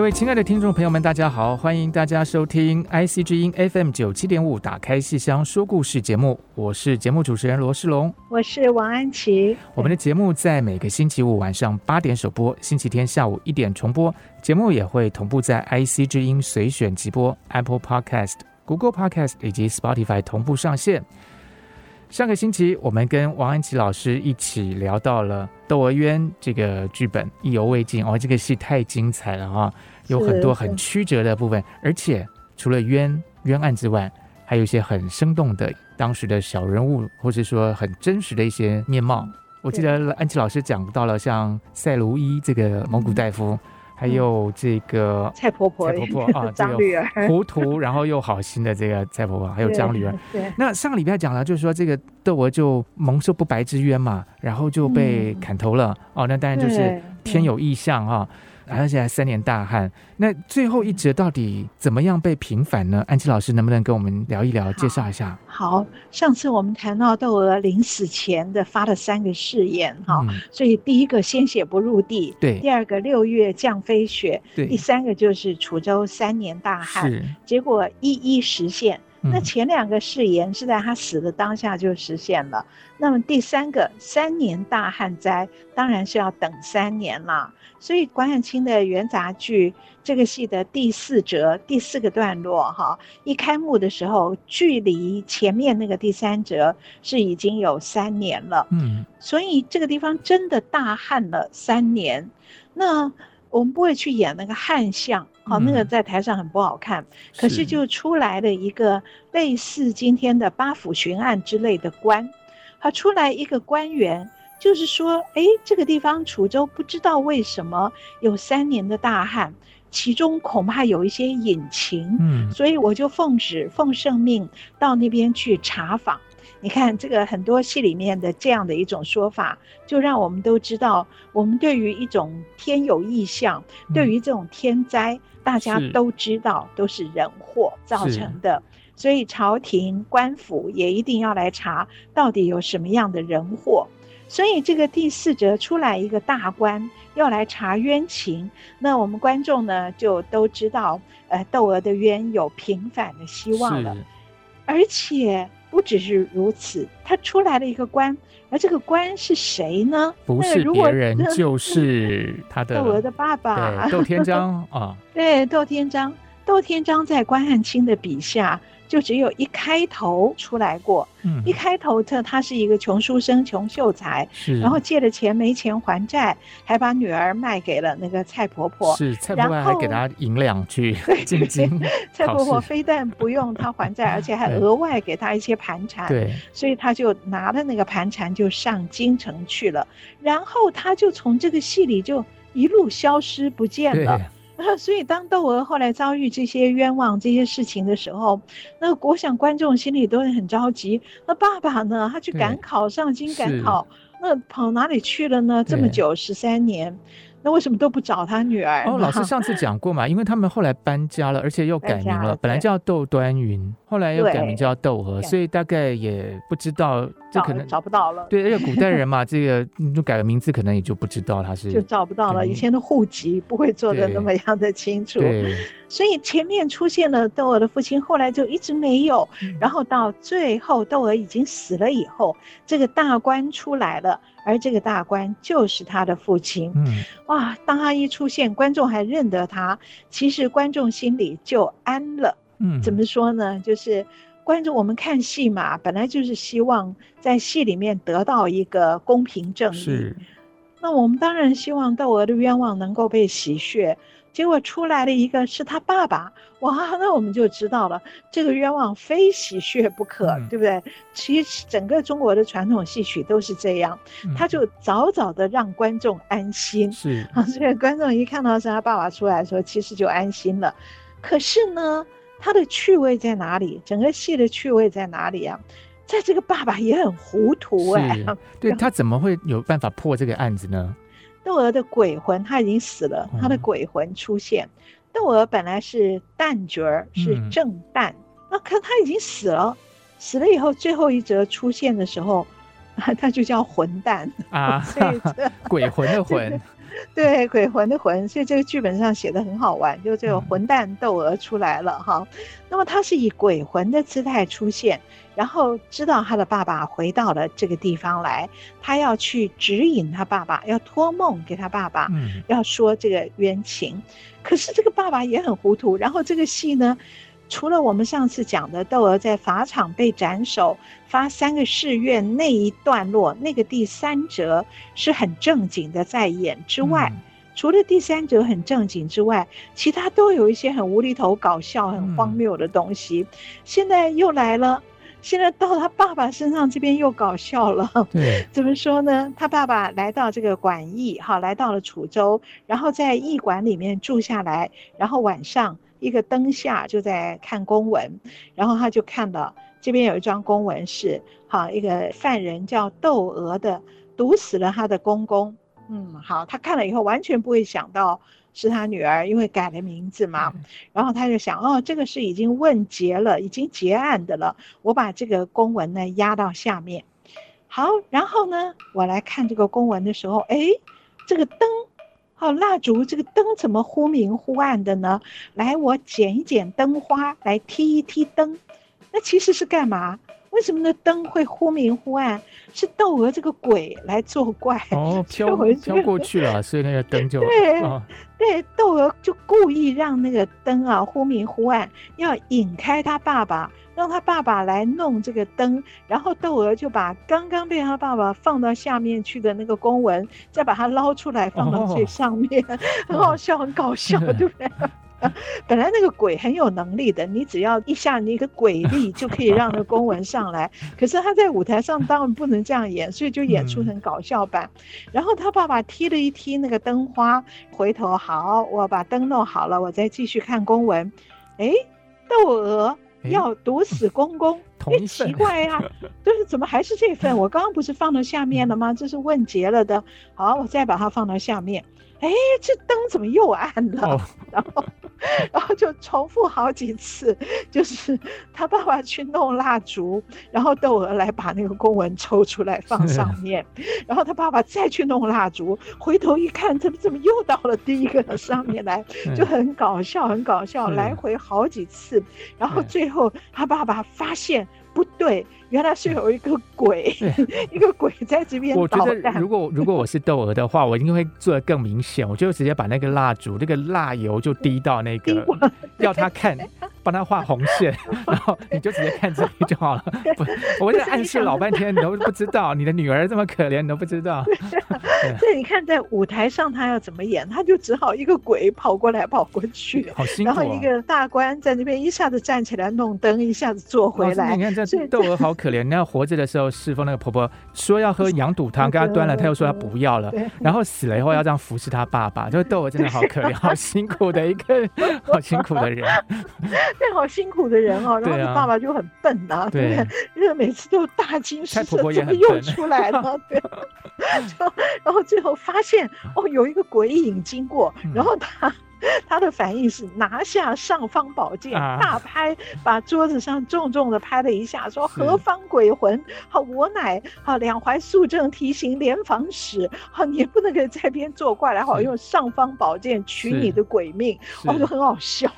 各位亲爱的听众朋友们，大家好！欢迎大家收听 IC 之音 FM 九七点五，打开戏箱说故事节目。我是节目主持人罗世龙，我是王安琪。我们的节目在每个星期五晚上八点首播，星期天下午一点重播。节目也会同步在 IC 之音随选直播、Apple Podcast、Google Podcast 以及 Spotify 同步上线。上个星期，我们跟王安琪老师一起聊到了《窦娥冤》这个剧本，意犹未尽哦。这个戏太精彩了哈、哦，有很多很曲折的部分，而且除了冤冤案之外，还有一些很生动的当时的小人物，或者说很真实的一些面貌。我记得安琪老师讲到了像赛卢医这个蒙古大夫。还有这个蔡婆婆，蔡婆婆啊，张女儿，糊涂 然后又好心的这个蔡婆婆，还有张女儿。对，那上个礼拜讲了，就是说这个窦娥就蒙受不白之冤嘛，然后就被砍头了。哦，那当然就是天有异象哈。而且还三年大旱，那最后一折到底怎么样被平反呢？安琪老师能不能跟我们聊一聊，介绍一下？好，上次我们谈到窦娥临死前的发了三个誓言哈，嗯、所以第一个鲜血不入地，对；第二个六月降飞雪，对；第三个就是楚州三年大旱，是结果一一实现。那前两个誓言是在他死的当下就实现了，嗯、那么第三个三年大旱灾，当然是要等三年了。所以关汉卿的元杂剧这个戏的第四折第四个段落哈，一开幕的时候，距离前面那个第三折是已经有三年了。嗯，所以这个地方真的大旱了三年。那我们不会去演那个汉相，好，那个在台上很不好看。可是就出来了一个类似今天的八府巡案之类的官，他出来一个官员，就是说，哎，这个地方楚州不知道为什么有三年的大旱，其中恐怕有一些隐情，嗯，所以我就奉旨奉圣命到那边去查访。你看这个很多戏里面的这样的一种说法，就让我们都知道，我们对于一种天有异象，嗯、对于这种天灾，大家都知道都是人祸造成的，所以朝廷官府也一定要来查，到底有什么样的人祸。所以这个第四折出来一个大官要来查冤情，那我们观众呢就都知道，呃，窦娥的冤有平反的希望了，而且。不只是如此，他出来了一个官，而这个官是谁呢？不是别人，就是他的 窦娥的爸爸，窦天章 啊。对，窦天章，窦天章在关汉卿的笔下。就只有一开头出来过，嗯，一开头他他是一个穷书生、穷秀才，是，然后借了钱没钱还债，还把女儿卖给了那个蔡婆婆，是，蔡婆婆还给他银两去 进京。蔡婆婆非但不用他还债，而且还额外给他一些盘缠，对，所以他就拿了那个盘缠就上京城去了，然后他就从这个戏里就一路消失不见了。所以，当窦娥后来遭遇这些冤枉、这些事情的时候，那我想观众心里都会很着急。那爸爸呢？他去赶考上京赶考，那跑哪里去了呢？这么久十三年。那为什么都不找他女儿？哦，老师上次讲过嘛，因为他们后来搬家了，而且又改名了，本来叫窦端云，后来又改名叫窦娥，所以大概也不知道，这可能找不到了。对，而且古代人嘛，这个就改个名字，可能也就不知道他是，就找不到了。以前的户籍不会做的那么样的清楚，所以前面出现了窦娥的父亲，后来就一直没有，然后到最后窦娥已经死了以后，这个大官出来了。而这个大官就是他的父亲。嗯，哇，当他一出现，观众还认得他，其实观众心里就安了。嗯，怎么说呢？就是观众，我们看戏嘛，本来就是希望在戏里面得到一个公平正义。是。那我们当然希望窦娥的冤枉能够被洗雪，结果出来了一个是他爸爸，哇，那我们就知道了，这个冤枉非洗血不可，嗯、对不对？其实整个中国的传统戏曲都是这样，嗯、他就早早的让观众安心，是 啊，所以观众一看到是他爸爸出来的时候，其实就安心了。可是呢，他的趣味在哪里？整个戏的趣味在哪里啊？在这个爸爸也很糊涂哎、欸，对，他怎么会有办法破这个案子呢？窦娥的鬼魂他已经死了，他的鬼魂出现。窦娥、嗯、本来是旦角儿，是正旦，嗯、那可他已经死了，死了以后最后一折出现的时候，他就叫混蛋啊，所以 鬼魂的魂。对，鬼魂的魂，所以这个剧本上写的很好玩，就这个混蛋窦娥出来了哈。嗯、那么他是以鬼魂的姿态出现，然后知道他的爸爸回到了这个地方来，他要去指引他爸爸，要托梦给他爸爸，嗯、要说这个冤情。可是这个爸爸也很糊涂，然后这个戏呢，除了我们上次讲的窦娥在法场被斩首、发三个誓愿那一段落，那个第三折是很正经的在演之外，嗯、除了第三者很正经之外，其他都有一些很无厘头、搞笑、很荒谬的东西。嗯、现在又来了，现在到他爸爸身上这边又搞笑了。对，怎么说呢？他爸爸来到这个馆驿，哈，来到了楚州，然后在驿馆里面住下来，然后晚上。一个灯下就在看公文，然后他就看到这边有一张公文是，哈，一个犯人叫窦娥的毒死了他的公公。嗯，好，他看了以后完全不会想到是他女儿，因为改了名字嘛。然后他就想，哦，这个是已经问结了，已经结案的了。我把这个公文呢压到下面。好，然后呢，我来看这个公文的时候，哎，这个灯。哦，蜡烛这个灯怎么忽明忽暗的呢？来，我剪一剪灯花，来踢一踢灯。那其实是干嘛？为什么那灯会忽明忽暗？是窦娥这个鬼来作怪哦，飘飘过去了，所以那个灯就 对、哦、对，窦娥就故意让那个灯啊忽明忽暗，要引开他爸爸。让他爸爸来弄这个灯，然后窦娥就把刚刚被他爸爸放到下面去的那个公文，再把它捞出来放到最上面，哦、很好笑，很搞笑，哦、对不对？本来那个鬼很有能力的，你只要一下你一个鬼力就可以让那个公文上来。可是他在舞台上当然不能这样演，所以就演出成搞笑版。嗯、然后他爸爸踢了一踢那个灯花，回头好，我把灯弄好了，我再继续看公文。哎，窦娥。要毒死公公，哎，奇怪呀，就是怎么还是这份？我刚刚不是放到下面了吗？这是问结了的。好，我再把它放到下面。哎，这灯怎么又暗了？哦、然后，然后就重复好几次，就是他爸爸去弄蜡烛，然后窦娥来把那个公文抽出来放上面，然后他爸爸再去弄蜡烛，回头一看，怎么怎么又到了第一个上面来，就很搞笑，很搞笑，来回好几次，然后最后他爸爸发现。不对，原来是有一个鬼，一个鬼在这边。我觉得如果如果我是窦娥的话，我一定会做的更明显，我就直接把那个蜡烛，那个蜡油就滴到那个，要他看。帮他画红线，然后你就直接看这里就好了。不，我在暗示老半天，你都不知道，你的女儿这么可怜，你都不知道。对，你看在舞台上他要怎么演，他就只好一个鬼跑过来跑过去，好辛苦。然后一个大官在那边一下子站起来弄灯，一下子坐回来。你看这窦娥好可怜，那活着的时候侍奉那个婆婆说要喝羊肚汤，给她端了，她又说她不要了。然后死了以后要这样服侍她爸爸，就窦娥真的好可怜，好辛苦的一个，好辛苦的人。对，好辛苦的人哦，然后你爸爸就很笨呐、啊，对？因为每次都大惊失色，怎么又出来了？对，然后最后发现哦，有一个鬼影经过，然后他。他的反应是拿下尚方宝剑，大拍，把桌子上重重的拍了一下，说：“何方鬼魂？好，我乃好两淮肃正提刑联防使，好，你不能给这边作怪来，好用尚方宝剑取你的鬼命。”我就很好笑，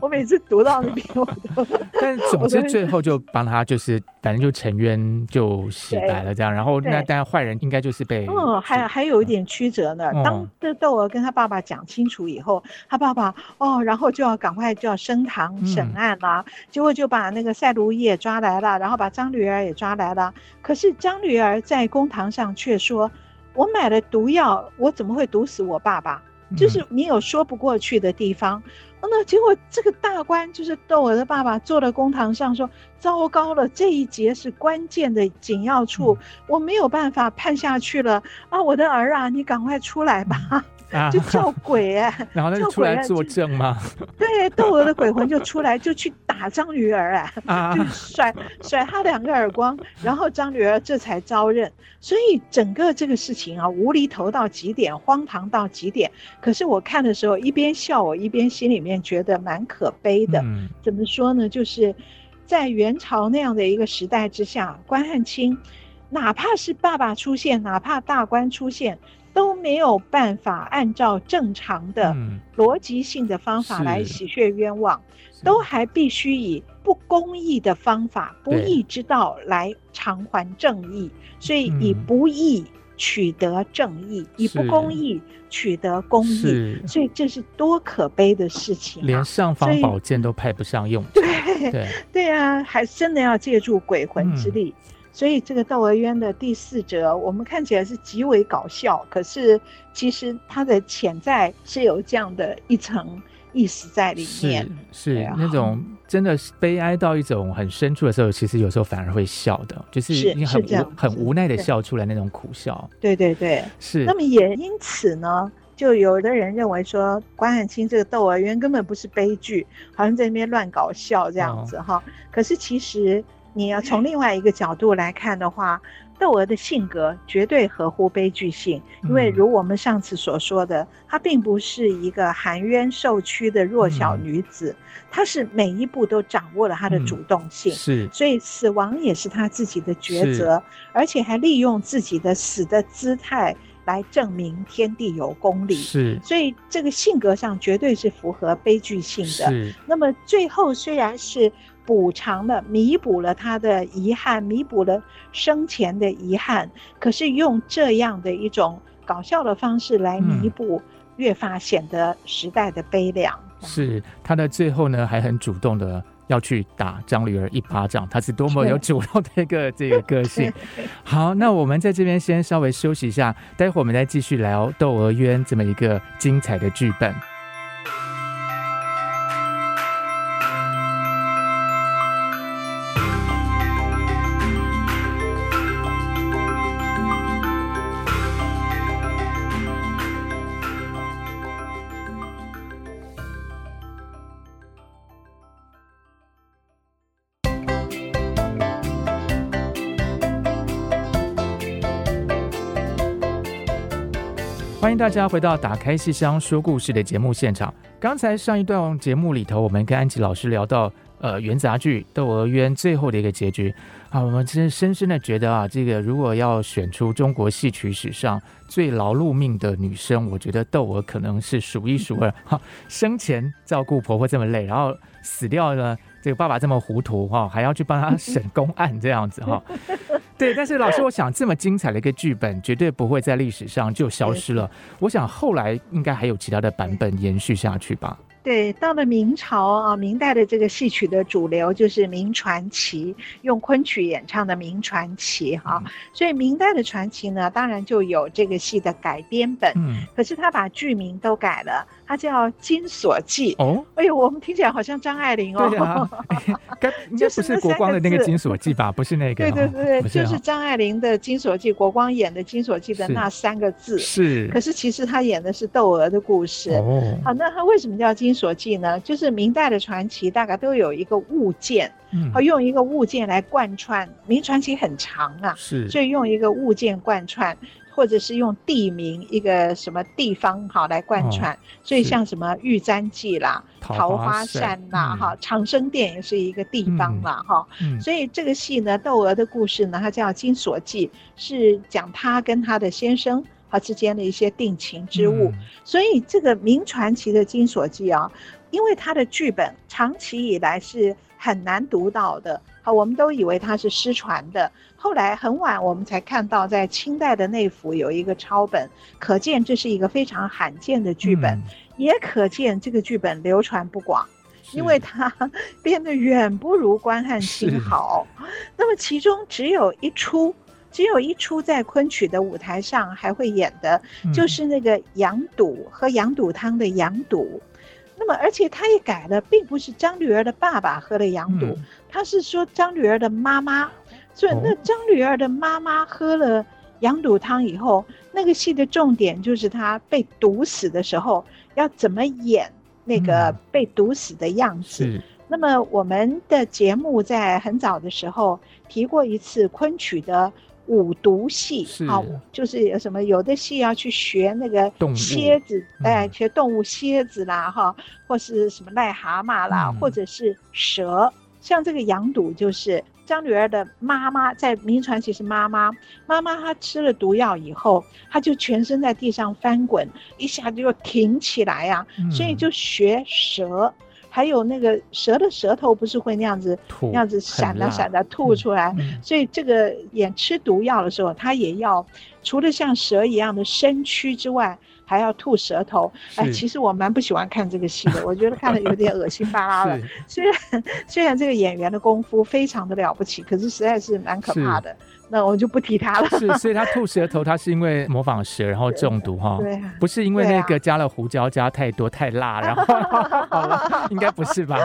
我每次读到那边我都。但总之最后就帮他，就是反正就沉冤就洗白了这样，然后那当然坏人应该就是被嗯，还还有一点曲折呢。当这窦娥跟他爸爸讲清楚以后。他爸爸哦，然后就要赶快就要升堂审案了，嗯、结果就把那个赛卢医也抓来了，然后把张驴儿也抓来了。可是张驴儿在公堂上却说：“我买了毒药，我怎么会毒死我爸爸？就是你有说不过去的地方。嗯那结果这个大官就是窦娥的爸爸坐在公堂上说：“糟糕了，这一节是关键的紧要处，嗯、我没有办法判下去了啊！我的儿啊，你赶快出来吧。嗯”就叫鬼哎、欸，然后他就出来作证吗？对，窦娥的鬼魂就出来，就去打张驴儿哎 就甩甩他两个耳光，然后张驴儿这才招认。所以整个这个事情啊，无厘头到极点，荒唐到极点。可是我看的时候，一边笑，我一边心里面觉得蛮可悲的。怎么说呢？就是在元朝那样的一个时代之下，关汉卿，哪怕是爸爸出现，哪怕大官出现。都没有办法按照正常的逻辑性的方法来洗雪冤枉，嗯、都还必须以不公义的方法、不义之道来偿还正义，所以以不义取得正义，嗯、以不公义取得公义，所以这是多可悲的事情、啊，连尚方宝剑都派不上用。场。对。对。对啊，还真的要借助鬼魂之力。嗯所以这个《窦娥冤》的第四折，我们看起来是极为搞笑，可是其实它的潜在是有这样的一层意思在里面。是是、啊、那种真的是悲哀到一种很深处的时候，其实有时候反而会笑的，就是你很无很无奈的笑出来那种苦笑。对对对，是。那么也因此呢，就有的人认为说，关汉卿这个《窦娥冤》根本不是悲剧，好像在那边乱搞笑这样子哈。哦、可是其实。你要从另外一个角度来看的话，窦娥的性格绝对合乎悲剧性，因为如我们上次所说的，她并不是一个含冤受屈的弱小女子，她是每一步都掌握了她的主动性，是，所以死亡也是她自己的抉择，而且还利用自己的死的姿态来证明天地有公理，是，所以这个性格上绝对是符合悲剧性的。那么最后虽然是。补偿了，弥补了他的遗憾，弥补了生前的遗憾。可是用这样的一种搞笑的方式来弥补，嗯、越发显得时代的悲凉。是他的最后呢，还很主动的要去打张驴儿一巴掌，他是多么有主动的一个这个个性。好，那我们在这边先稍微休息一下，待会儿我们再继续聊《窦娥冤》这么一个精彩的剧本。大家回到《打开戏箱说故事》的节目现场。刚才上一段节目里头，我们跟安琪老师聊到，呃，元杂剧《窦娥冤》最后的一个结局啊，我们真是深深的觉得啊，这个如果要选出中国戏曲史上最劳碌命的女生，我觉得窦娥可能是数一数二。哈，生前照顾婆婆这么累，然后死掉了，这个爸爸这么糊涂哈，还要去帮他审公案这样子哈。对，但是老师，我想这么精彩的一个剧本，绝对不会在历史上就消失了。我想后来应该还有其他的版本延续下去吧。对，到了明朝啊，明代的这个戏曲的主流就是明传奇，用昆曲演唱的明传奇哈。嗯、所以明代的传奇呢，当然就有这个戏的改编本，嗯，可是他把剧名都改了，他叫《金锁记》哦。哎呦，我们听起来好像张爱玲哦。对啊，该应该不是国光的那个《金锁记》吧？不是那个。对对对，就是张爱玲的《金锁记》，国光演的《金锁记》的那三个字。是。可是其实他演的是窦娥的故事。哦。好，那他为什么叫金？金锁记呢，就是明代的传奇，大概都有一个物件，嗯，用一个物件来贯穿。明传奇很长啊，是，所以用一个物件贯穿，或者是用地名一个什么地方哈来贯穿。哦、所以像什么玉簪记啦、桃花扇啦、哈、嗯、长生殿也是一个地方啦。哈、嗯。嗯、所以这个戏呢，窦娥的故事呢，它叫金锁记，是讲她跟她的先生。他之间的一些定情之物，嗯、所以这个名传奇的《金锁记》啊，因为它的剧本长期以来是很难读到的，好，我们都以为它是失传的，后来很晚我们才看到，在清代的内府有一个抄本，可见这是一个非常罕见的剧本，嗯、也可见这个剧本流传不广，因为它变得远不如关汉卿好，那么其中只有一出。只有一出在昆曲的舞台上还会演的，就是那个羊肚喝羊肚汤的羊肚。那么，而且他也改了，并不是张驴儿的爸爸喝了羊肚，他是说张驴儿的妈妈。所以，那张女儿的妈妈喝了羊肚汤以后，那个戏的重点就是她被毒死的时候要怎么演那个被毒死的样子。那么，我们的节目在很早的时候提过一次昆曲的五毒戏，好，就是有什么有的戏要去学那个蝎子，哎，学动物蝎子啦，哈，或是什么癞蛤蟆啦，或者是蛇，像这个羊肚就是。张女儿的妈妈在名传奇是妈妈，妈妈她吃了毒药以后，她就全身在地上翻滚，一下就又挺起来呀、啊，所以就学蛇，还有那个蛇的舌头不是会那样子那样子闪啊闪的吐出来，所以这个演吃毒药的时候，他也要除了像蛇一样的身躯之外。还要吐舌头，哎，其实我蛮不喜欢看这个戏的，我觉得看的有点恶心巴拉的。虽然 虽然这个演员的功夫非常的了不起，可是实在是蛮可怕的。那我就不提他了。是，所以他 吐舌头，他是因为模仿蛇然后中毒哈。对，不是因为那个加了胡椒加太多太辣，然后 好了，应该不是吧？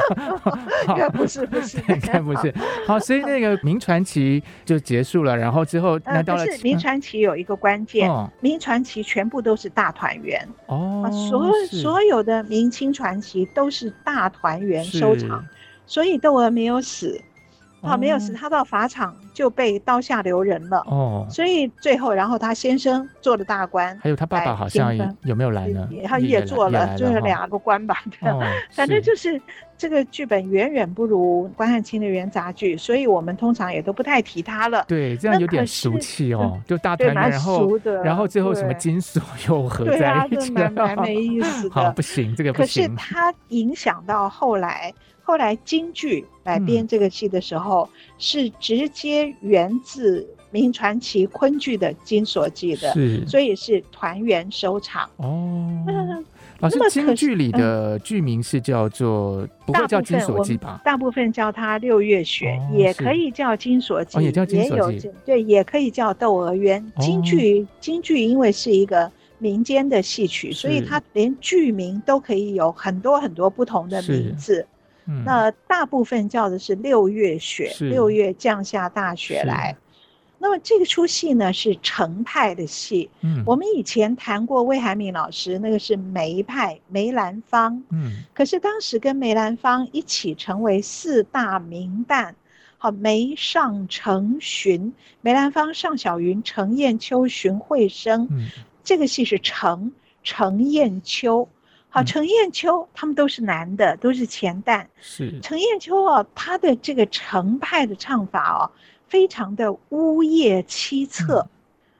应该不是，不是，应该不是。好，所以那个明传奇就结束了，然后之后那到了名传奇有一个关键，明传奇全部都是大团圆哦，所所有的明清传奇都是大团圆收场，所以窦娥没有死。他没有死，他到法场就被刀下留人了。哦，所以最后，然后他先生做了大官，还有他爸爸好像有没有来呢？他也做了，就是两个官吧。反正就是这个剧本远远不如关汉卿的元杂剧，所以我们通常也都不太提他了。对，这样有点俗气哦，就大团圆，然后然后最后什么金锁又 合在一起，蛮蛮没 意思的。好，不行，这个不行。可是他影响到后来。后来京剧来编这个戏的时候，嗯、是直接源自名传奇昆剧的《金锁记》的，是，所以是团圆收场。哦，嗯、老师，京剧里的剧名是叫做、嗯、不会叫《金锁记》吧？大部分叫它《六月雪》，哦，也可以叫《金锁记》，哦，也叫《金锁记》。对，也可以叫《窦娥冤》。京剧，京剧因为是一个民间的戏曲，所以它连剧名都可以有很多很多不同的名字。嗯、那大部分叫的是六月雪，六月降下大雪来。那么这个出戏呢是程派的戏。嗯，我们以前谈过魏海敏老师，那个是梅派梅兰芳。嗯，可是当时跟梅兰芳一起成为四大名旦，好梅尚程荀，梅兰芳尚小云程砚秋荀慧生。嗯，这个戏是程程砚秋。好，程砚秋他们都是男的，都是前旦。是程砚秋啊，他的这个程派的唱法哦，非常的呜咽凄恻，嗯，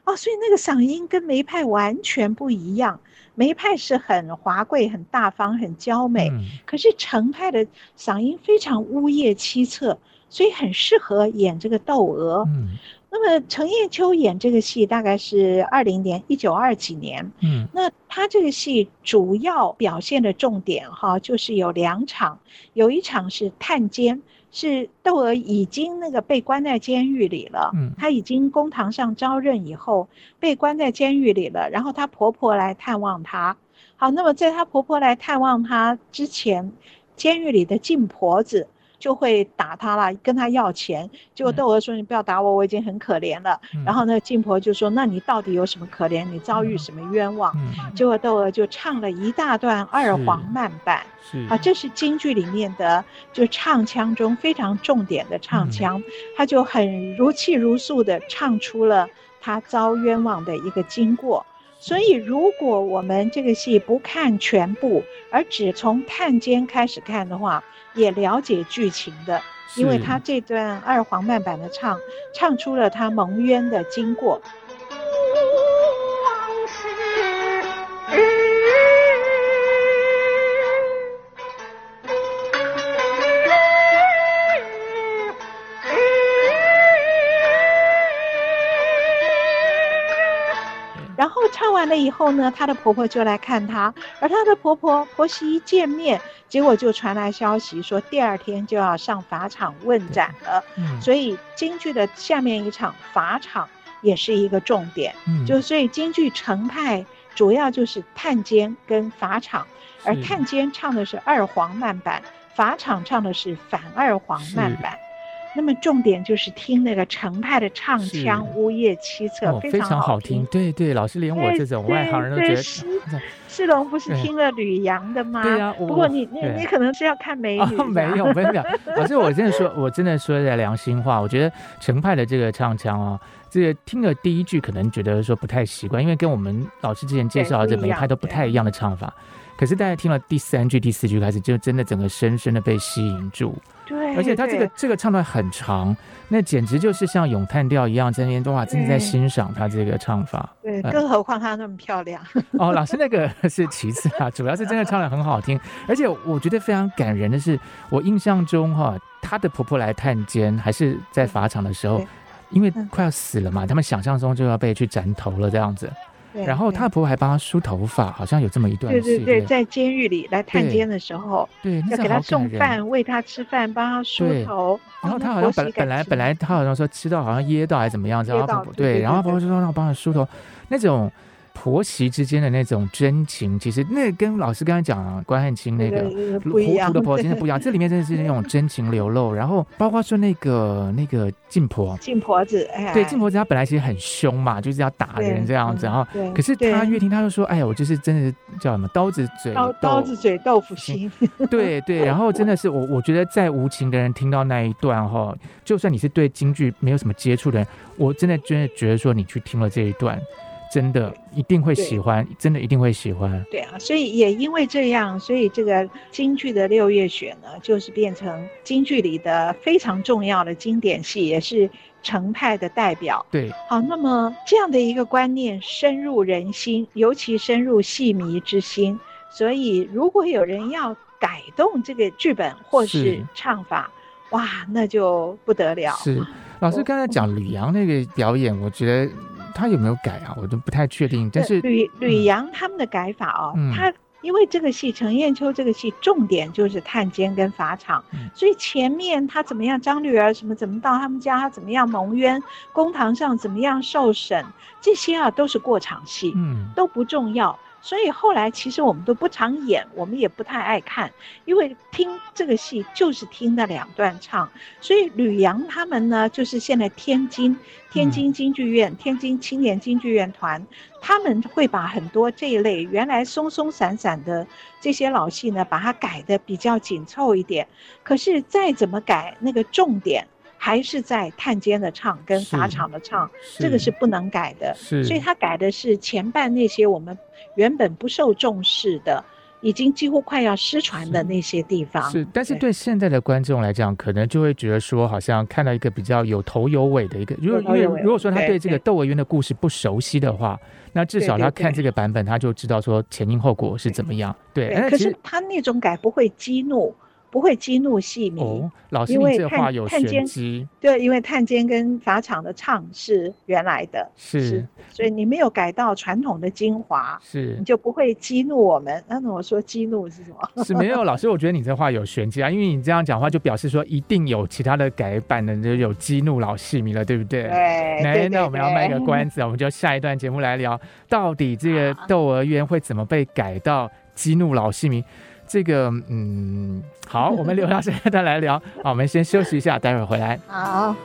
哦，所以那个嗓音跟梅派完全不一样。梅派是很华贵、很大方、很娇美，嗯，可是程派的嗓音非常呜咽凄恻，所以很适合演这个窦娥。嗯。那么程砚秋演这个戏大概是二零年，一九二几年。嗯，那他这个戏主要表现的重点哈，就是有两场，有一场是探监，是窦娥已经那个被关在监狱里了。嗯，她已经公堂上招认以后，被关在监狱里了。然后她婆婆来探望她。好，那么在她婆婆来探望她之前，监狱里的禁婆子。就会打他了，跟他要钱。结果窦娥说：“你不要打我，我已经很可怜了。嗯”然后那个禁婆就说：“那你到底有什么可怜？你遭遇什么冤枉？”结果窦娥就唱了一大段二黄慢板。是啊，这是京剧里面的就唱腔中非常重点的唱腔，他、嗯、就很如泣如诉地唱出了他遭冤枉的一个经过。所以，如果我们这个戏不看全部，而只从探监开始看的话，也了解剧情的，因为他这段二黄慢板的唱，唱出了他蒙冤的经过。唱完了以后呢，她的婆婆就来看她，而她的婆婆婆媳一见面，结果就传来消息说第二天就要上法场问斩了。嗯，所以京剧的下面一场法场也是一个重点。嗯，就所以京剧程派主要就是探监跟法场，而探监唱的是二黄慢板，法场唱的是反二黄慢板。那么重点就是听那个程派的唱腔，呜咽凄恻，非常好听。对对，老师连我这种外行人都觉得。世龙不是 听了吕阳的吗？对呀。不过你你你可能是要看美女。没有，没有。老师，我真的说，我真的说在良心话，我觉得程派的这个唱腔啊，这个听了第一句可能觉得说不太习惯，因为跟我们老师之前介绍的这每一派都不太一样的唱法。可是大家听了第三句、第四句开始，就真的整个深深的被吸引住。对，而且他这个这个唱段很长，那简直就是像咏叹调一样，在那边的话，真的在欣赏他这个唱法。对，更何况他那么漂亮。哦，老师那个 是其次啊，主要是真的唱的很好听，而且我觉得非常感人的是，我印象中哈，她的婆婆来探监还是在法场的时候，因为快要死了嘛，他们想象中就要被去斩头了这样子。然后他婆婆还帮他梳头发，好像有这么一段戏。对对对，在监狱里来探监的时候，对，要给他送饭，喂他吃饭，帮他梳头。然后他好像本本来本来他好像说吃到好像噎到还是怎么样，然后婆婆对，然后婆婆就说让我帮他梳头，那种。婆媳之间的那种真情，其实那跟老师刚才讲啊，关汉卿那个糊涂的婆真的不一样。这里面真的是那种真情流露，然后包括说那个那个静婆，静婆子，哎，对，静婆子她本来其实很凶嘛，就是要打人这样子，然后可是她越听，她就说，哎呀，我就是真的是叫什么刀子嘴刀刀子嘴豆腐心，对对，然后真的是我我觉得再无情的人听到那一段哈，就算你是对京剧没有什么接触的人，我真的真的觉得说你去听了这一段。真的一定会喜欢，真的一定会喜欢。对啊，所以也因为这样，所以这个京剧的六月雪呢，就是变成京剧里的非常重要的经典戏，也是程派的代表。对，好，那么这样的一个观念深入人心，尤其深入戏迷之心。所以，如果有人要改动这个剧本或是唱法，哇，那就不得了。是老师刚才讲吕阳那个表演，我觉得。他有没有改啊？我都不太确定。但是吕吕阳他们的改法哦，嗯、他因为这个戏程砚秋这个戏重点就是探监跟法场，嗯、所以前面他怎么样，张绿儿什么怎么到他们家，他怎么样蒙冤，公堂上怎么样受审，这些啊都是过场戏，嗯，都不重要。所以后来其实我们都不常演，我们也不太爱看，因为听这个戏就是听那两段唱。所以吕阳他们呢，就是现在天津天津京剧院、嗯、天津青年京剧院团，他们会把很多这一类原来松松散散的这些老戏呢，把它改的比较紧凑一点。可是再怎么改，那个重点。还是在探监的唱跟法场的唱，这个是不能改的。是，所以他改的是前半那些我们原本不受重视的，已经几乎快要失传的那些地方。是，但是对现在的观众来讲，可能就会觉得说，好像看到一个比较有头有尾的一个。如果因为如果说他对这个《窦娥冤》的故事不熟悉的话，那至少他看这个版本，他就知道说前因后果是怎么样。对，可是他那种改不会激怒。不会激怒戏迷，哦、老师，你这话有玄机。对，因为探监跟法场的唱是原来的，是，是，所以你没有改到传统的精华，是，你就不会激怒我们。那我说激怒是什么？是没有，老师，我觉得你这话有玄机啊，因为你这样讲话就表示说一定有其他的改版的，就有激怒老戏迷了，对不对？对。来，那我们要卖个关子，我们就下一段节目来聊，到底这个《窦娥冤》会怎么被改到激怒老戏迷？这个嗯，好，我们留到现在再来聊。好，我们先休息一下，待会儿回来。好好。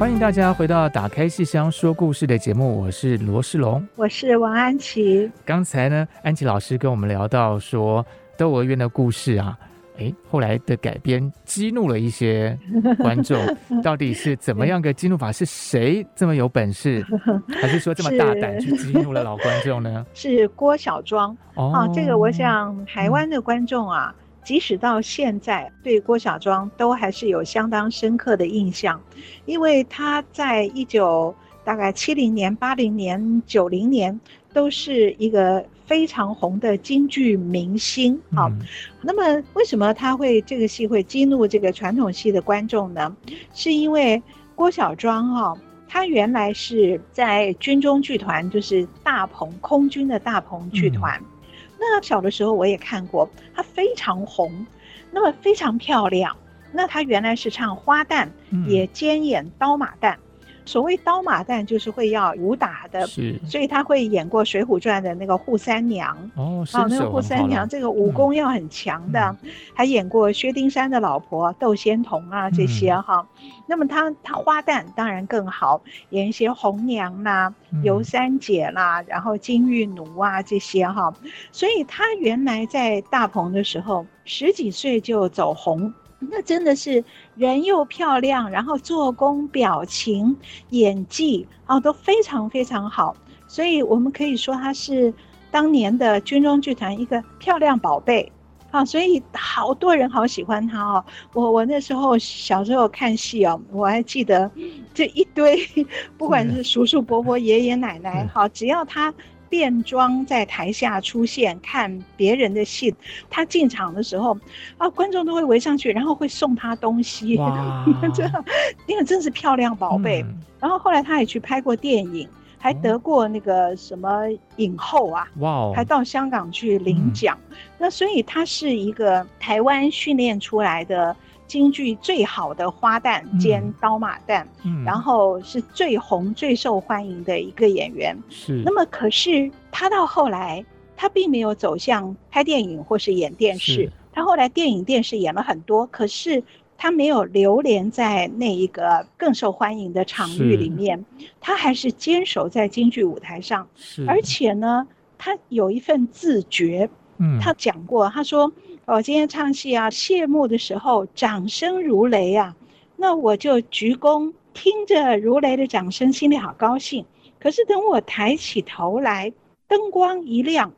欢迎大家回到《打开戏箱说故事》的节目，我是罗世龙，我是王安琪。刚才呢，安琪老师跟我们聊到说，《窦娥冤》的故事啊，哎，后来的改编激怒了一些观众，到底是怎么样个激怒法？是谁这么有本事，还是说这么大胆去激怒了老观众呢？是郭小庄哦、啊，这个我想台湾的观众啊。嗯即使到现在，对郭小庄都还是有相当深刻的印象，因为他在一九大概七零年、八零年、九零年，都是一个非常红的京剧明星。好，嗯，那么为什么他会这个戏会激怒这个传统戏的观众呢？是因为郭小庄哈，他原来是在军中剧团，就是大鹏空军的大鹏剧团。嗯，那小的时候我也看过，她非常红，那么非常漂亮。那她原来是唱花旦，也兼演刀马旦。所谓刀马旦就是会要武打的，是，所以他会演过《水浒传》的那个扈三娘哦，好，那个扈三娘这个武功要很强的，嗯、还演过薛丁山的老婆窦仙童啊这些哈、嗯。那么他他花旦当然更好，演一些红娘啦、尤三姐啦，然后金玉奴啊这些哈。所以他原来在大鹏的时候，十几岁就走红。那真的是人又漂亮，然后做工、表情、演技啊都非常非常好，所以我们可以说她是当年的军中剧团一个漂亮宝贝啊，所以好多人好喜欢她哦。我我那时候小时候看戏哦，我还记得这一堆，不管是叔叔伯伯、爷爷奶奶，好，只要她。变装在台下出现，看别人的戏，他进场的时候，啊，观众都会围上去，然后会送他东西，这样，因为真是漂亮宝贝。嗯。然后后来他也去拍过电影，还得过那个什么影后啊，哇，还到香港去领奖。嗯。那所以他是一个台湾训练出来的。京剧最好的花旦兼刀马旦，嗯，然后是最红最受欢迎的一个演员。是，那么可是他到后来，他并没有走向拍电影或是演电视。他后来电影电视演了很多，可是他没有流连在那一个更受欢迎的场域里面。他还是坚守在京剧舞台上。是，而且呢，他有一份自觉。嗯，他讲过，他说。我今天唱戏啊，谢幕的时候掌声如雷啊，那我就鞠躬，听着如雷的掌声，心里好高兴。可是等我抬起头来，灯光一亮，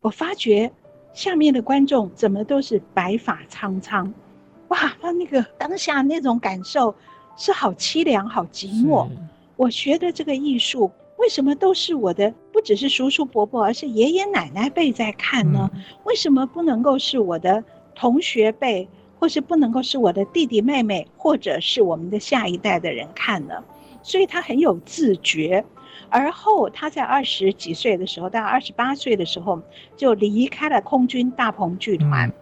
我发觉下面的观众怎么都是白发苍苍，哇，他那个当下那种感受是好凄凉、好寂寞。我学的这个艺术。为什么都是我的？不只是叔叔伯伯，而是爷爷奶奶辈在看呢？为什么不能够是我的同学辈，或是不能够是我的弟弟妹妹，或者是我们的下一代的人看呢？所以他很有自觉。而后他在二十几岁的时候，到二十八岁的时候，就离开了空军大鹏剧团。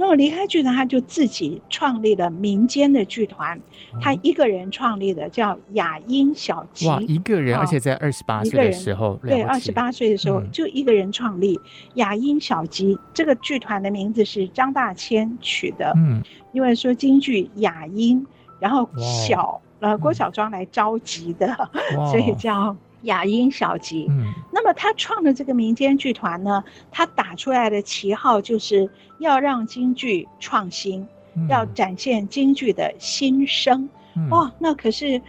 那么离开剧团，他就自己创立了民间的剧团，他一个人创立的，叫雅音小集。哇，一个人，而且在二十八岁的时候，对，二十八岁的时候就一个人创立雅音小集。这个剧团的名字是张大千取的，嗯，因为说京剧雅音，然后小呃郭小庄来召集的，所以叫。雅音小集，嗯，那么他创的这个民间剧团呢，他打出来的旗号就是要让京剧创新，嗯，要展现京剧的新生。嗯。哦，那可是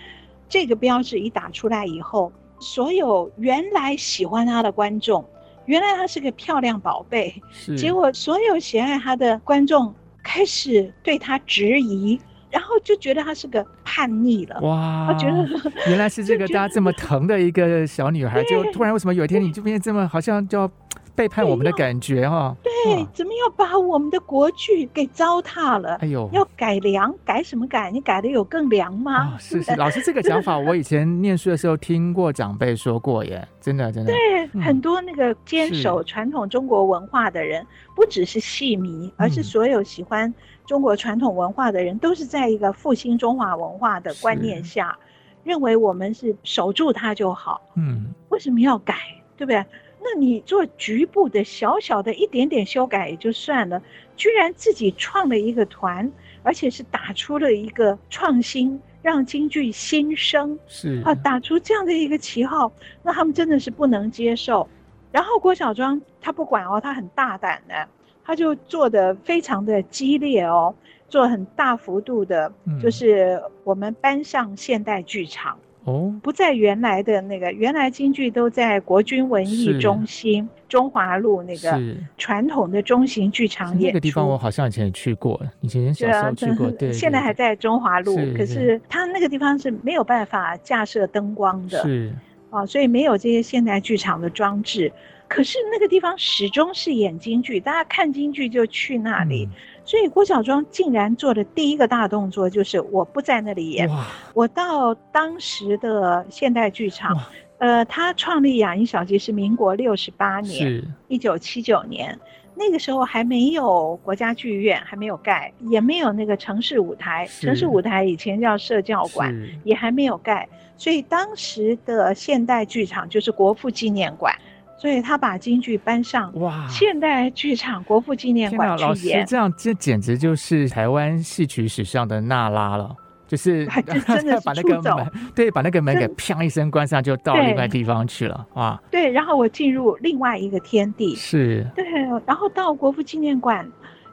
这个标志一打出来以后，所有原来喜欢他的观众，原来他是个漂亮宝贝，结果所有喜爱他的观众开始对他质疑。然后就觉得她是个叛逆了哇！他觉得 原来是这个大家这么疼的一个小女孩，就突然为什么有一天你就变成这么好像就要背叛我们的感觉哈？对，怎么要把我们的国剧给糟蹋了？哎呦，要改良，改什么改？你改的有更良吗？哦、是是，老师这个讲法，我以前念书的时候听过长辈说过耶，真的真的。对、嗯，很多那个坚守传统中国文化的人，不只是戏迷，而是所有喜欢。中国传统文化的人都是在一个复兴中华文化的观念下，认为我们是守住它就好。嗯，为什么要改？对不对？那你做局部的小小的一点点修改也就算了，居然自己创了一个团，而且是打出了一个创新，让京剧新生。是啊，打出这样的一个旗号，那他们真的是不能接受。然后郭小庄他不管哦，他很大胆的。他就做的非常的激烈哦，做很大幅度的，就是我们搬上现代剧场，哦，不在原来的那个，原来京剧都在国军文艺中心中华路那个传统的中型剧场演出。那个地方我好像以前也去过，以前小时候去过，对，现在还在中华路。可是它那个地方是没有办法架设灯光的，是啊，所以没有这些现代剧场的装置。可是那个地方始终是演京剧，大家看京剧就去那里。嗯。所以郭小庄竟然做的第一个大动作就是我不在那里演，我到当时的现代剧场，呃，他创立雅音小剧是民国六十八年，一九七九年，那个时候还没有国家剧院，还没有盖，也没有那个城市舞台，城市舞台以前叫社教馆，也还没有盖，所以当时的现代剧场就是国父纪念馆。所以他把京剧搬上哇，现代剧场国父纪念馆去演，这样这简直就是台湾戏曲史上的娜拉了，就是 真的 把那个门，对，把那个门给砰一声关上，就到另外地方去了哇。对，然后我进入另外一个天地，是对，然后到国父纪念馆。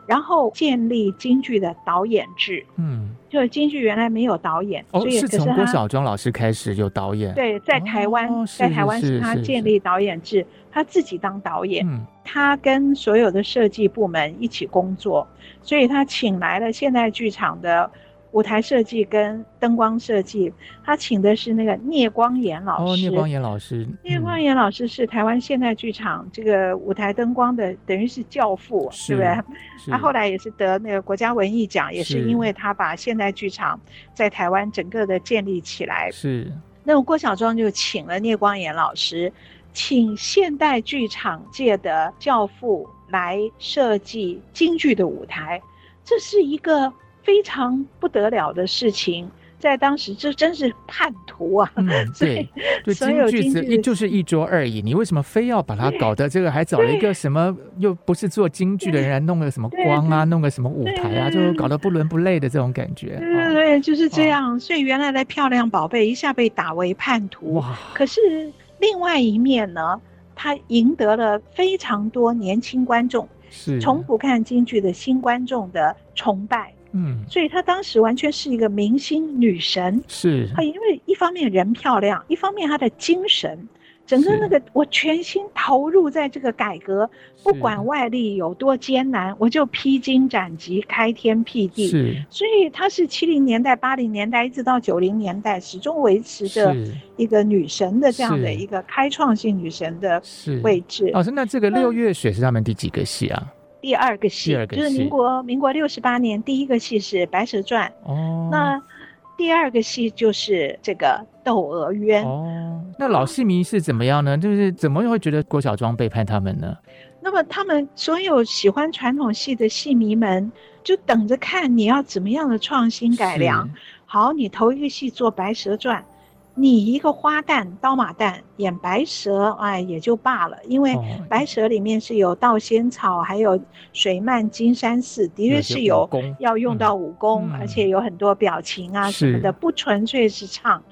然后建立京剧的导演制，嗯，就是京剧原来没有导演，哦，所以是从郭小庄老师开始有导演，对，在台湾，哦、在台湾是他建立导演制，他自己当导演，嗯，他跟所有的设计部门一起工作，所以他请来了现代剧场的。舞台设计跟灯光设计，他请的是那个聂光炎老师。哦，聂光炎老师，聂光衍老师是台湾现代剧场这个舞台灯光的，等于是教父，对不对？他后来也是得那个国家文艺奖，也是因为他把现代剧场在台湾整个的建立起来。是。那么郭小庄就请了聂光炎老师，请现代剧场界的教父来设计京剧的舞台，这是一个。非常不得了的事情，在当时这真是叛徒啊！嗯，对，对，京剧是一就是一桌而已，你为什么非要把它搞得这个？还找了一个什么又不是做京剧的人来弄个什么光啊，弄个什么舞台啊，就搞得不伦不类的这种感觉。对对对，就是这样。哦，所以原来的漂亮宝贝一下被打为叛徒。哇！可是另外一面呢，他赢得了非常多年轻观众，是从不看京剧的新观众的崇拜。嗯，所以她当时完全是一个明星女神，是。她因为一方面人漂亮，一方面她的精神，整个那个我全心投入在这个改革，不管外力有多艰难，我就披荆斩棘，开天辟地。是，所以她是七零年代、八零年代一直到九零年代始终维持着一个女神的这样的一个开创性女神的位置。老师，那这个六月雪是他们第几个戏啊？第二个戏就是民国民国六十八年第一个戏是《白蛇传》哦，那第二个戏就是这个《窦娥冤》哦。那老戏迷是怎么样呢？就是怎么会觉得郭小庄背叛他们呢？那么他们所有喜欢传统戏的戏迷们就等着看你要怎么样的创新改良。好，你头一个戏做《白蛇传》。你一个花旦刀马旦演白蛇，哎，也就罢了，因为白蛇里面是有盗仙草，还有水漫金山寺，的确是有要用到武功，而且有很多表情啊什么的，不纯粹是唱。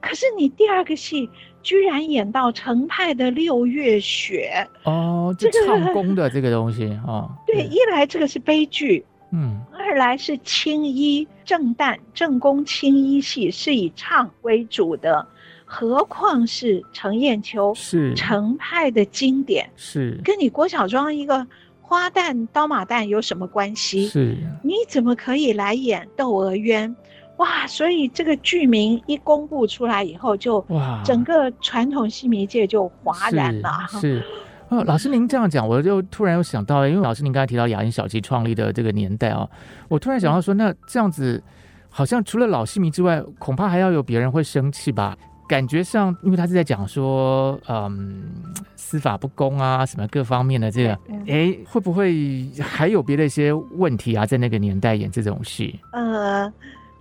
可是你第二个戏居然演到程派的六月雪哦，这唱功的这个东西哦，对，一来这个是悲剧。嗯，二来是青衣正旦正宫青衣戏是以唱为主的，何况是程砚秋是程派的经典，是跟你郭小庄一个花旦刀马旦有什么关系？是，你怎么可以来演《窦娥冤》？哇！所以这个剧名一公布出来以后，就哇，整个传统戏迷界就哗然了。是。是哦，老师您这样讲，我就突然又想到了，因为老师您刚才提到雅音小七创立的这个年代哦，我突然想到说，那这样子好像除了老戏迷之外，恐怕还要有别人会生气吧？感觉上，因为他是在讲说，嗯，司法不公啊，什么各方面的这个，哎，会不会还有别的一些问题啊？在那个年代演这种戏，呃，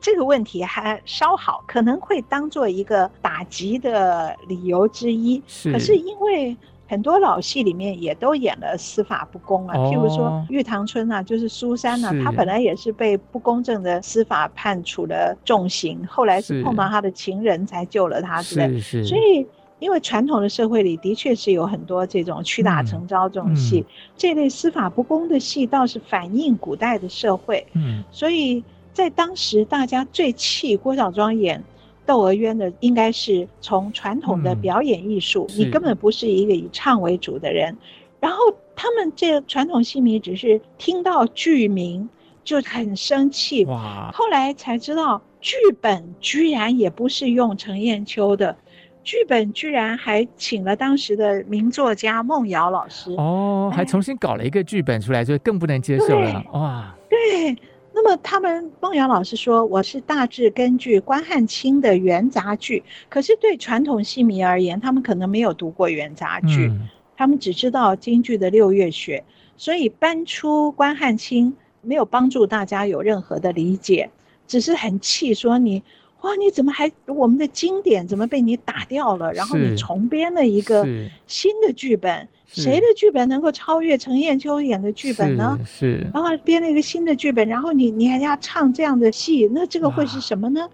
这个问题还稍好，可能会当做一个打击的理由之一。是，可是因为。很多老戏里面也都演了司法不公啊，譬如说《玉堂春》啊，就是苏珊啊，她本来也是被不公正的司法判处了重刑，后来是碰到她的情人才救了她，对不对？所以，因为传统的社会里的确是有很多这种屈打成招这种戏，这类司法不公的戏倒是反映古代的社会。嗯，所以在当时大家最气郭小庄演窦娥冤的应该是从传统的表演艺术，嗯、你根本不是一个以唱为主的人。然后他们这传统戏迷只是听到剧名就很生气，哇！后来才知道剧本居然也不是用程砚秋的，剧本居然还请了当时的名作家孟瑶老师哦，还重新搞了一个剧本出来，就更不能接受了，哇！对。那么他们孟瑶老师说，我是大致根据关汉卿的元杂剧，可是对传统戏迷而言，他们可能没有读过元杂剧，嗯、他们只知道京剧的六月雪，所以搬出关汉卿没有帮助大家有任何的理解，只是很气说你。哇！你怎么还我们的经典怎么被你打掉了？然后你重编了一个新的剧本，谁的剧本能够超越程砚秋演的剧本呢？是，是然后编了一个新的剧本，然后你你还要唱这样的戏，那这个会是什么呢？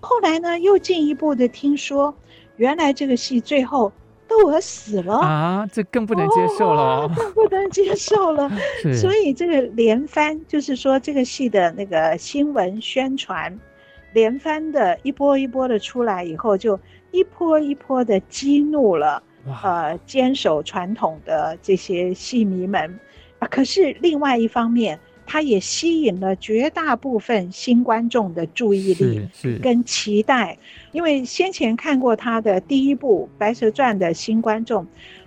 后来呢，又进一步的听说，原来这个戏最后窦娥死了啊，这更不能接受了，哦、更不能接受了。所以这个连番就是说这个戏的那个新闻宣传。连番的一波一波的出来以后，就一波一波的激怒了呃坚守传统的这些戏迷们啊。可是另外一方面，它也吸引了绝大部分新观众的注意力跟期待，因为先前看过他的第一部《白蛇传》的新观众。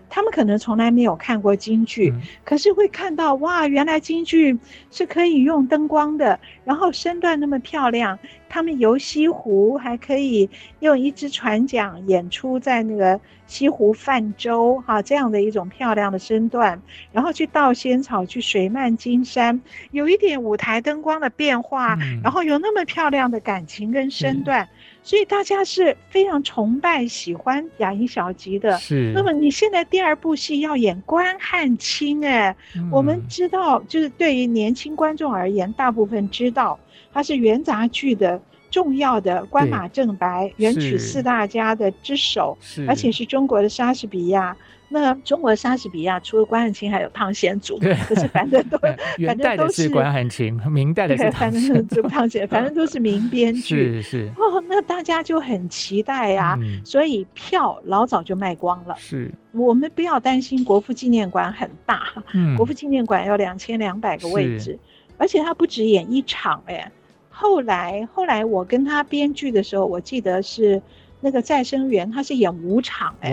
他们可能从来没有看过京剧，嗯、可是会看到哇，原来京剧是可以用灯光的，然后身段那么漂亮，他们游西湖还可以用一只船桨演出在那个西湖泛舟哈、啊，这样的一种漂亮的身段，然后去到仙草，去水漫金山，有一点舞台灯光的变化，嗯、然后有那么漂亮的感情跟身段。嗯所以大家是非常崇拜、喜欢雅音小吉的。是。那么你现在第二部戏要演关汉卿，哎，嗯、我们知道，就是对于年轻观众而言，大部分知道他是元杂剧的重要的关马正白、元曲四大家的之首，而且是中国的莎士比亚。那中国莎士比亚除了关汉卿，还有汤显祖，对可是反正都 元代的是关汉卿，明代的是反正是汤显，反正都是名编剧。是是哦，那大家就很期待呀、啊，嗯、所以票老早就卖光了。是，我们不要担心国父纪念馆很大，嗯、国父纪念馆有两千两百个位置，而且他不止演一场哎。后来后来我跟他编剧的时候，我记得是。那个再生缘，他是演五场哎，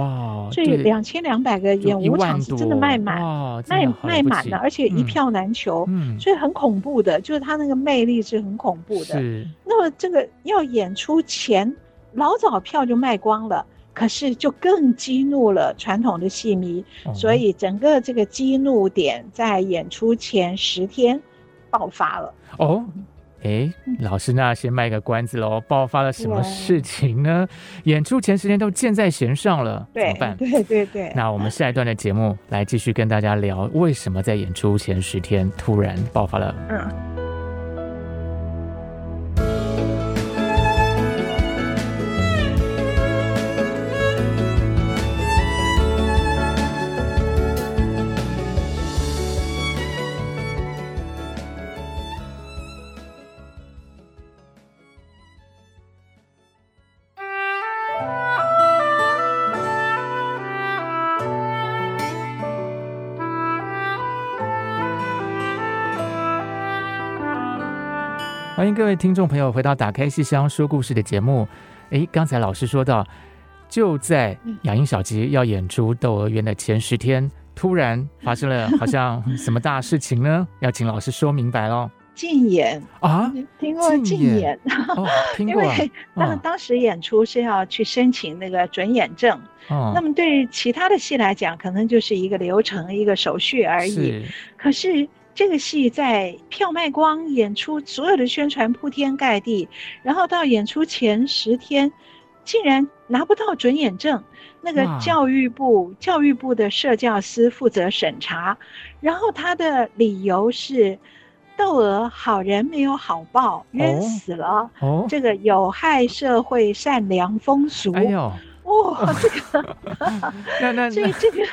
所以两千两百个演五场是真的卖满，卖卖满了，而且一票难求，所以很恐怖的，就是他那个魅力是很恐怖的。那么这个要演出前老早票就卖光了，可是就更激怒了传统的戏迷，所以整个这个激怒点在演出前十天爆发了。哦。哎，老师，那先卖个关子喽。爆发了什么事情呢？演出前十天都箭在弦上了，怎么办？对对对。那我们下一段的节目来继续跟大家聊，为什么在演出前十天突然爆发了？嗯。欢迎各位听众朋友回到《打开戏箱说故事》的节目。诶，刚才老师说到，就在雅音小吉要演出《窦娥冤》的前十天，突然发生了好像 什么大事情呢？要请老师说明白喽。禁演啊？听过禁演？哦，听过。因为当当时演出是要去申请那个准演证，哦，那么对其他的戏来讲，可能就是一个流程、一个手续而已。是。可是。这个戏在票卖光，演出所有的宣传铺天盖地，然后到演出前十天，竟然拿不到准演证。那个教育部教育部的社教司负责审查，然后他的理由是，窦娥好人没有好报，冤死了。哦，这个有害社会善良风俗。哎呦，哇，这个，那 那所以这个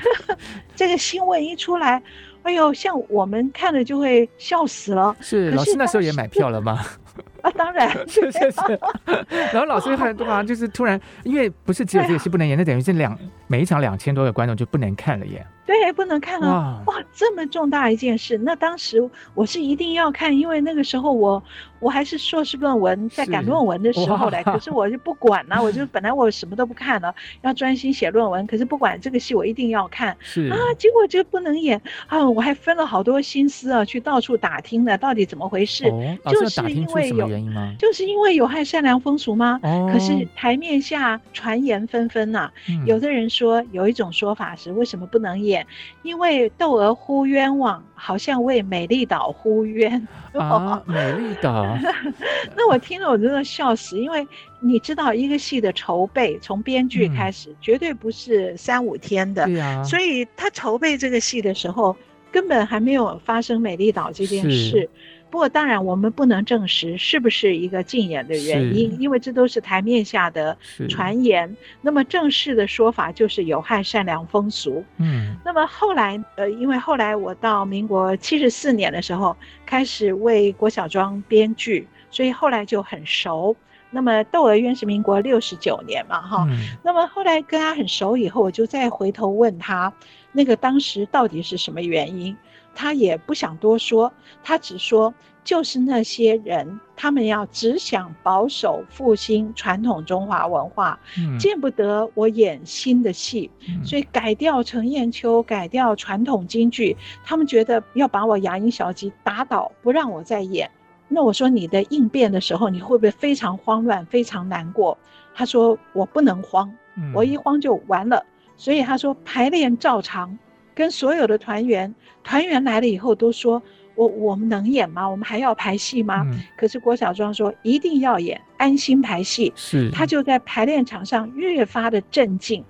这个新闻一出来。哎呦，像我们看了就会笑死了。是，是老师那时候也买票了吗？啊，当然是是 是。然后老师很多啊，就是突然，因为不是只有这个戏不能演，那等于是两每一场两千多个观众就不能看了耶。对，不能看啊！哇，这么重大一件事，那当时我是一定要看，因为那个时候我我还是硕士论文在赶论文的时候嘞。可是我就不管了，我就 本来我什么都不看了，要专心写论文。可是不管这个戏，我一定要看。是啊，结果就不能演啊！我还分了好多心思啊，去到处打听呢，到底怎么回事？哦、就是因为有原因吗？就是因为有害善良风俗吗？哦、可是台面下传言纷纷呐、啊嗯，有的人说有一种说法是为什么不能演？因为窦娥呼冤枉，好像为美丽岛呼冤啊！美丽岛，那我听了我真的笑死，因为你知道一个戏的筹备从编剧开始、嗯，绝对不是三五天的，对啊，所以他筹备这个戏的时候，根本还没有发生美丽岛这件事。不过当然，我们不能证实是不是一个禁演的原因，因为这都是台面下的传言。那么正式的说法就是有害善良风俗。嗯，那么后来，呃，因为后来我到民国七十四年的时候开始为郭小庄编剧，所以后来就很熟。那么窦娥冤是民国六十九年嘛，哈、嗯。那么后来跟他很熟以后，我就再回头问他，那个当时到底是什么原因？他也不想多说，他只说就是那些人，他们要只想保守复兴传统中华文化，嗯，见不得我演新的戏，嗯，所以改掉程砚秋，改掉传统京剧，他们觉得要把我牙龈小集打倒，不让我再演。那我说你的应变的时候，你会不会非常慌乱，非常难过？他说我不能慌，我一慌就完了。所以他说排练照常。跟所有的团员，团员来了以后都说：“我我们能演吗？我们还要排戏吗？”嗯、可是郭小庄说：“一定要演，安心排戏。”是，他就在排练场上越发的镇静。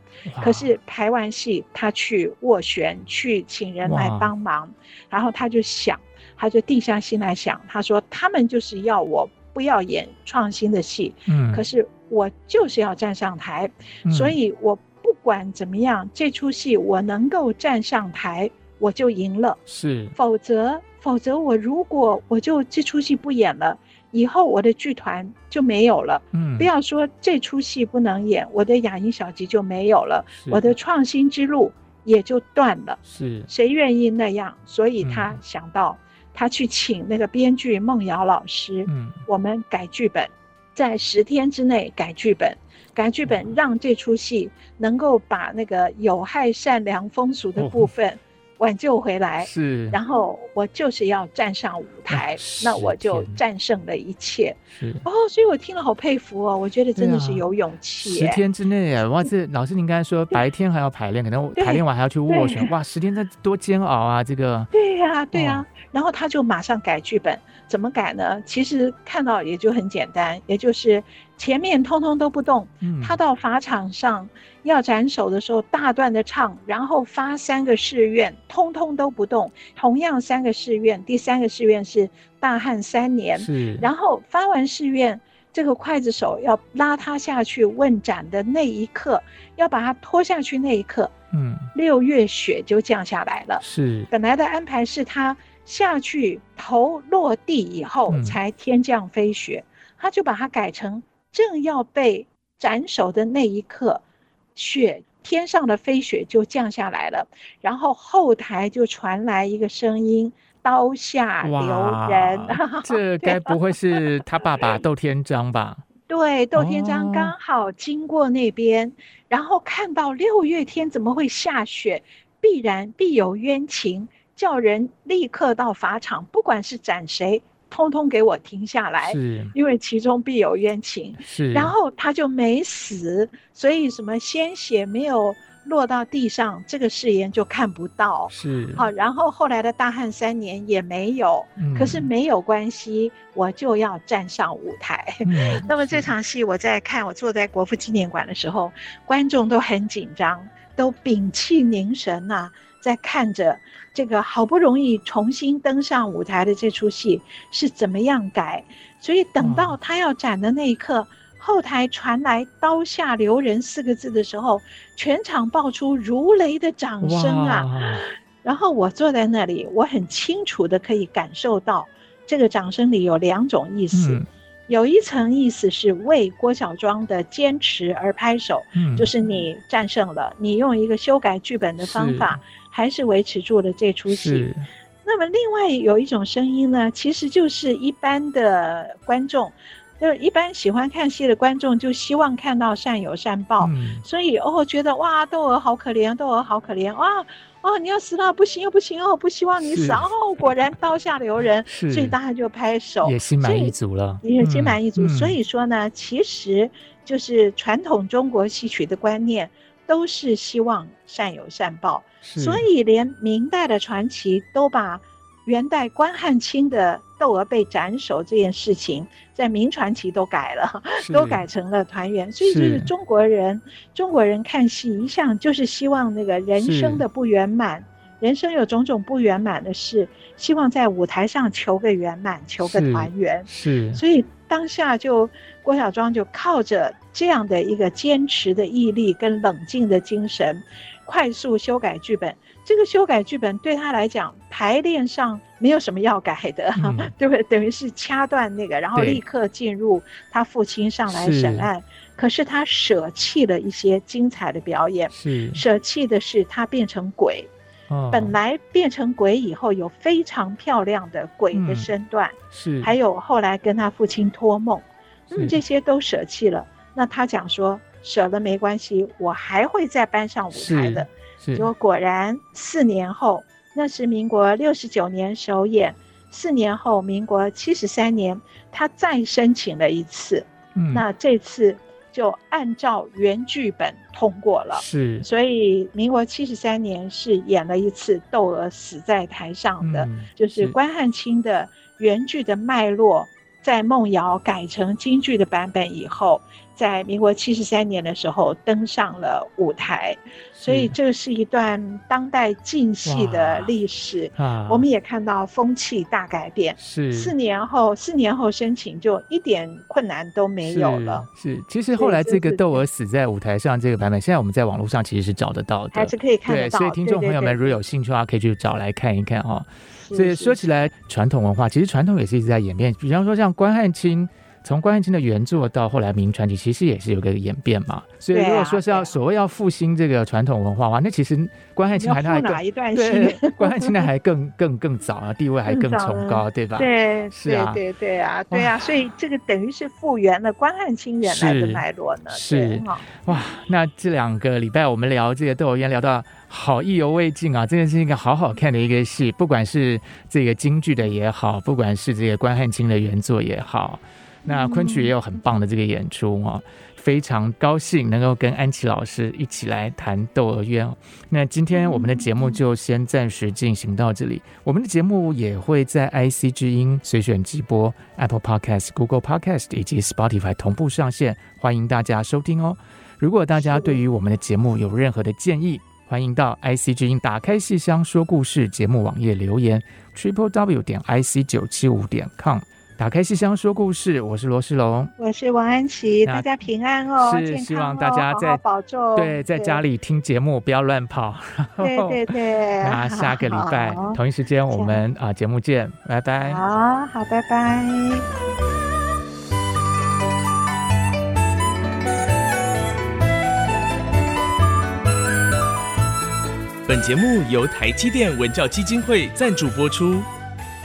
可是排完戏，他去斡旋，去请人来帮忙，然后他就想，他就定下心来想，他说：“他们就是要我不要演创新的戏，嗯，可是我就是要站上台，嗯、所以我。”不管怎么样，这出戏我能够站上台，我就赢了。是，否则，否则我如果我就这出戏不演了，以后我的剧团就没有了。嗯，不要说这出戏不能演，我的雅音小集就没有了，我的创新之路也就断了。是，谁愿意那样？所以他想到，他去请那个编剧孟瑶老师，嗯，我们改剧本，在十天之内改剧本。改剧本，让这出戏能够把那个有害善良风俗的部分挽救回来。是，然后我就是要站上舞台，那我就战胜了一切。是哦，所以我听了好佩服哦，我觉得真的是有勇气。十天之内啊，哇，这老师您刚才说白天还要排练，可能排练完还要去斡旋，哇，十天这多煎熬啊！这个。对呀，对呀，然后他就马上改剧本。怎么改呢？其实看到也就很简单，也就是前面通通都不动。嗯，他到法场上要斩首的时候，大段的唱，然后发三个誓愿，通通都不动。同样三个誓愿，第三个誓愿是大旱三年。是，然后发完誓愿，这个刽子手要拉他下去问斩的那一刻，要把他拖下去那一刻，嗯，六月雪就降下来了。是，本来的安排是他。下去头落地以后才天降飞雪，嗯，他就把它改成正要被斩首的那一刻，雪天上的飞雪就降下来了，然后后台就传来一个声音：“刀下留人。”这该不会是他爸爸窦天章吧？对，窦天章刚好经过那边，哦，然后看到六月天怎么会下雪，必然必有冤情。叫人立刻到法场，不管是斩谁，通通给我停下来，是，因为其中必有冤情。是，然后他就没死，所以什么鲜血没有落到地上，这个誓言就看不到。是，好，然后后来的大汉三年也没有，嗯、可是没有关系，我就要站上舞台。嗯、那么这场戏我在看，我坐在国父纪念馆的时候，观众都很紧张，都屏气凝神呐、啊。在看着这个好不容易重新登上舞台的这出戏是怎么样改，所以等到他要展的那一刻，哦、后台传来“刀下留人”四个字的时候，全场爆出如雷的掌声啊！然后我坐在那里，我很清楚的可以感受到，这个掌声里有两种意思。嗯有一层意思是为郭小庄的坚持而拍手，嗯，就是你战胜了，你用一个修改剧本的方法，还是维持住了这出戏。那么另外有一种声音呢，其实就是一般的观众，就是一般喜欢看戏的观众，就希望看到善有善报，嗯、所以哦觉得哇窦娥好可怜，窦娥好可怜哇哦你要死了不行又不行哦不希望你死。哦果然刀下留人，所以大家就拍手，也心满意足了，也心满意足。嗯、所以说呢，其实就是传统中国戏曲的观念都是希望善有善报。所以，连明代的传奇都把元代关汉卿的窦娥被斩首这件事情，在明传奇都改了，都改成了团圆。所以，就是中国人，中国人看戏一向就是希望那个人生的不圆满，人生有种种不圆满的事，希望在舞台上求个圆满，求个团圆。是，所以当下就郭小庄就靠着这样的一个坚持的毅力跟冷静的精神。快速修改剧本，这个修改剧本对他来讲，排练上没有什么要改的，嗯、对不对？等于是掐断那个，然后立刻进入他父亲上来审案。可是他舍弃了一些精彩的表演，是舍弃的是他变成鬼。哦、本来变成鬼以后有非常漂亮的鬼的身段，嗯、是还有后来跟他父亲托梦，那么这些都舍弃了。那他讲说。舍了没关系，我还会再搬上舞台的。结果果然四年后，那是民国六十九年首演，四年后民国七十三年，他再申请了一次，嗯，那这次就按照原剧本通过了。是，所以民国七十三年是演了一次窦娥死在台上的，嗯、就是。关汉卿的原剧的脉络，在梦瑶改成京剧的版本以后。在民国七十三年的时候登上了舞台，所以这是一段当代晋戏的历史。啊，我们也看到风气大改变。是四年后，四年后申请就一点困难都没有了。是，是，其实后来这个窦娥死在舞台上这个版本，现在我们在网络上其实是找得到的，还是可以看得到。对，所以听众朋友们如果有兴趣的话，可以去找来看一看哈。所以说起来，传统文化其实传统也是一直在演变。比方说像关汉卿。从关汉卿的原作到后来明传奇，其实也是有个演变嘛。所以如果说是要所谓要复兴这个传统文化的话，那其实关汉卿还 还更对，关汉卿的还更更更早啊，地位还更崇高，对吧？对，是啊，对对啊，对啊，所以这个等于是复原了关汉卿原来的脉络呢。是哇，那这两个礼拜我们聊这个窦娥冤，聊到好意犹未尽啊，真的是一个好好看的一个戏，不管是这个京剧的也好，不管是这个关汉卿的原作也好。那昆曲也有很棒的这个演出哦，非常高兴能够跟安琪老师一起来谈《窦娥冤》。那今天我们的节目就先暂时进行到这里。我们的节目也会在 IC 之音随选直播、Apple Podcast、Google Podcast 以及 Spotify 同步上线，欢迎大家收听哦。如果大家对于我们的节目有任何的建议，欢迎到 IC 之音打开戏箱说故事节目网页留言，triple w 点 ic 九七五点 com。打开信箱说故事，我是罗世龙，我是王安琪，大家平安哦，是希望大家在保重，对，在家里听节目，不要乱跑。对 对对，那下个礼拜同一时间我们啊节目见，拜拜。好好，拜拜。本节目由台积电文教基金会赞助播出。